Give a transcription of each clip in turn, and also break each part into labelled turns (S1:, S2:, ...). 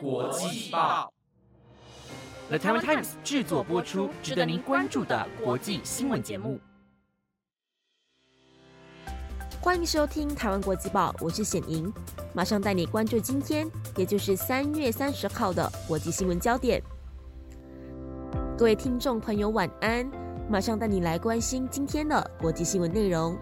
S1: 国际报，The Taiwan Times 制作播出，值得您关注的国际新闻节目。
S2: 欢迎收听《台湾国际报》，我是显莹，马上带你关注今天，也就是三月三十号的国际新闻焦点。各位听众朋友，晚安！马上带你来关心今天的国际新闻内容。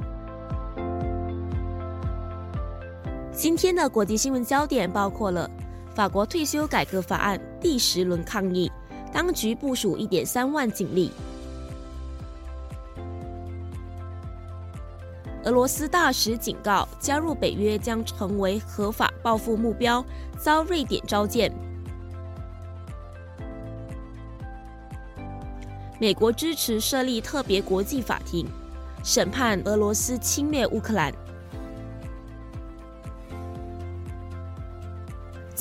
S2: 今天的国际新闻焦点包括了法国退休改革法案第十轮抗议，当局部署一点三万警力；俄罗斯大使警告，加入北约将成为合法报复目标，遭瑞典召见；美国支持设立特别国际法庭，审判俄罗斯侵略乌克兰。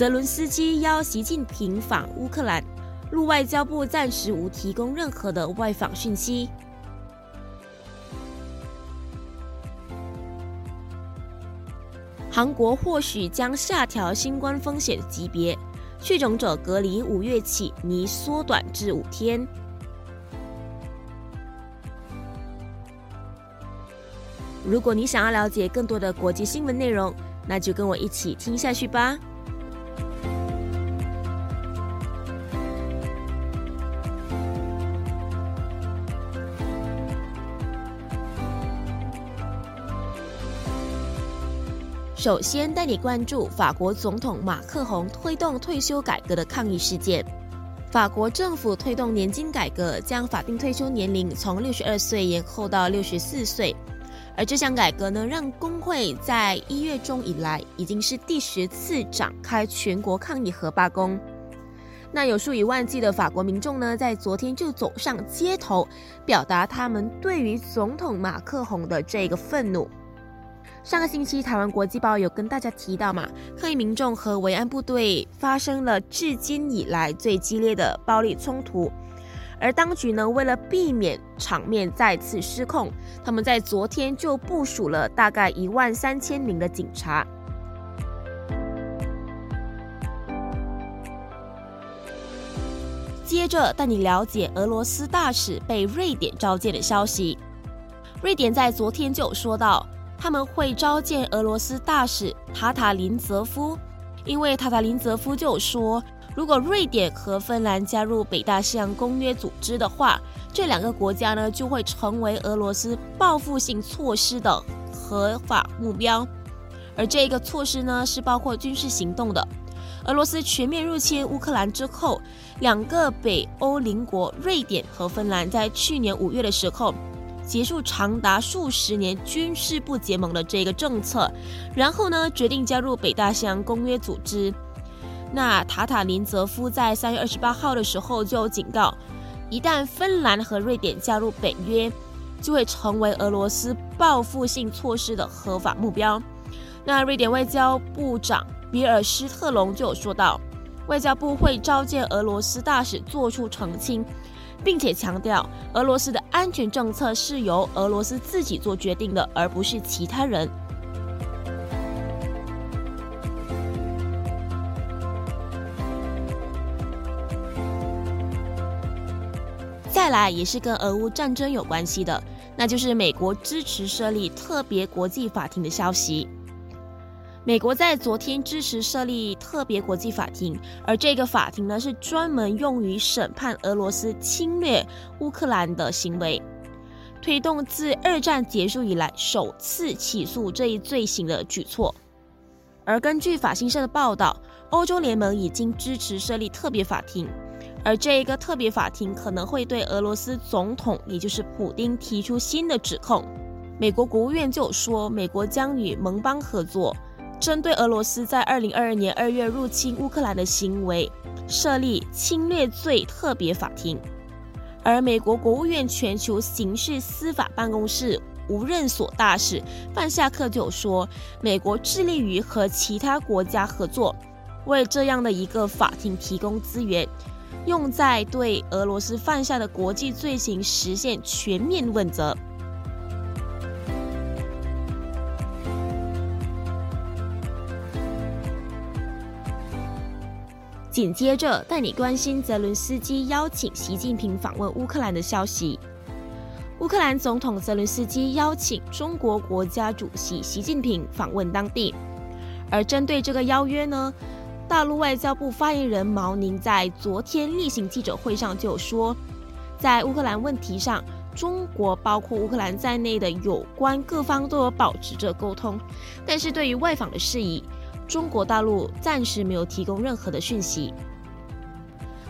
S2: 泽伦斯基邀习近平访乌克兰，陆外交部暂时无提供任何的外访讯息。韩国或许将下调新冠风险级别，确诊者隔离五月起拟缩短至五天。如果你想要了解更多的国际新闻内容，那就跟我一起听下去吧。首先带你关注法国总统马克宏推动退休改革的抗议事件。法国政府推动年金改革，将法定退休年龄从六十二岁延后到六十四岁。而这项改革呢，让工会在一月中以来已经是第十次展开全国抗议和罢工。那有数以万计的法国民众呢，在昨天就走上街头，表达他们对于总统马克宏的这个愤怒。上个星期，台湾国际报有跟大家提到嘛，抗议民众和维安部队发生了至今以来最激烈的暴力冲突，而当局呢，为了避免场面再次失控，他们在昨天就部署了大概一万三千名的警察。接着带你了解俄罗斯大使被瑞典召见的消息，瑞典在昨天就有说到。他们会召见俄罗斯大使塔塔林泽夫，因为塔塔林泽夫就说，如果瑞典和芬兰加入北大西洋公约组织的话，这两个国家呢就会成为俄罗斯报复性措施的合法目标，而这个措施呢是包括军事行动的。俄罗斯全面入侵乌克兰之后，两个北欧邻国瑞典和芬兰在去年五月的时候。结束长达数十年军事不结盟的这个政策，然后呢，决定加入北大西洋公约组织。那塔塔林泽夫在三月二十八号的时候就警告，一旦芬兰和瑞典加入北约，就会成为俄罗斯报复性措施的合法目标。那瑞典外交部长比尔施特龙就有说到，外交部会召见俄罗斯大使，做出澄清。并且强调，俄罗斯的安全政策是由俄罗斯自己做决定的，而不是其他人。再来，也是跟俄乌战争有关系的，那就是美国支持设立特别国际法庭的消息。美国在昨天支持设立特别国际法庭，而这个法庭呢是专门用于审判俄罗斯侵略乌克兰的行为，推动自二战结束以来首次起诉这一罪行的举措。而根据法新社的报道，欧洲联盟已经支持设立特别法庭，而这一个特别法庭可能会对俄罗斯总统，也就是普京提出新的指控。美国国务院就说，美国将与盟邦合作。针对俄罗斯在二零二二年二月入侵乌克兰的行为，设立侵略罪特别法庭。而美国国务院全球刑事司法办公室无任所大使范夏克就说，美国致力于和其他国家合作，为这样的一个法庭提供资源，用在对俄罗斯犯下的国际罪行实现全面问责。紧接着带你关心泽伦斯基邀请习近平访问乌克兰的消息。乌克兰总统泽伦斯基邀请中国国家主席习近平访问当地，而针对这个邀约呢，大陆外交部发言人毛宁在昨天例行记者会上就说，在乌克兰问题上，中国包括乌克兰在内的有关各方都有保持着沟通，但是对于外访的事宜，中国大陆暂时没有提供任何的讯息。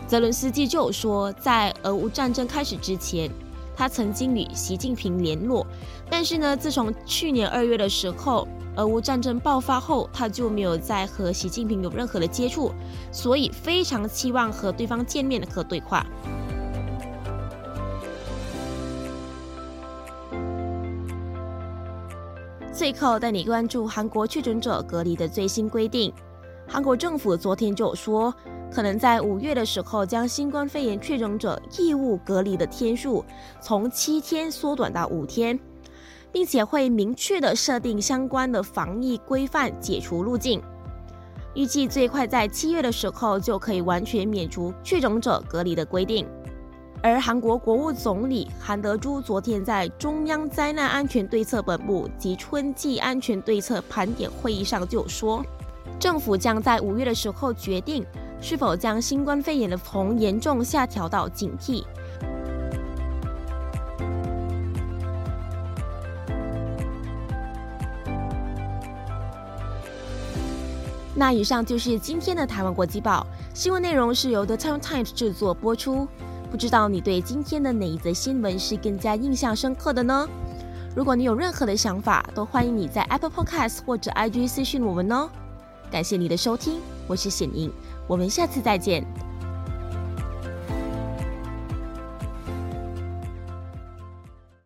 S2: 泽伦斯基就说，在俄乌战争开始之前。他曾经与习近平联络，但是呢，自从去年二月的时候，俄乌战争爆发后，他就没有再和习近平有任何的接触，所以非常期望和对方见面和对话。最后带你关注韩国确诊者隔离的最新规定，韩国政府昨天就说。可能在五月的时候，将新冠肺炎确诊者义务隔离的天数从七天缩短到五天，并且会明确的设定相关的防疫规范解除路径。预计最快在七月的时候就可以完全免除确诊者隔离的规定。而韩国国务总理韩德洙昨天在中央灾难安全对策本部及春季安全对策盘点会议上就说，政府将在五月的时候决定。是否将新冠肺炎的从严重下调到警惕？那以上就是今天的台湾国际报新闻内容，是由 The Times 制作播出。不知道你对今天的哪一则新闻是更加印象深刻的呢？如果你有任何的想法，都欢迎你在 Apple Podcast 或者 IG 私讯我们哦。感谢你的收听，我是显英。我们下次再见。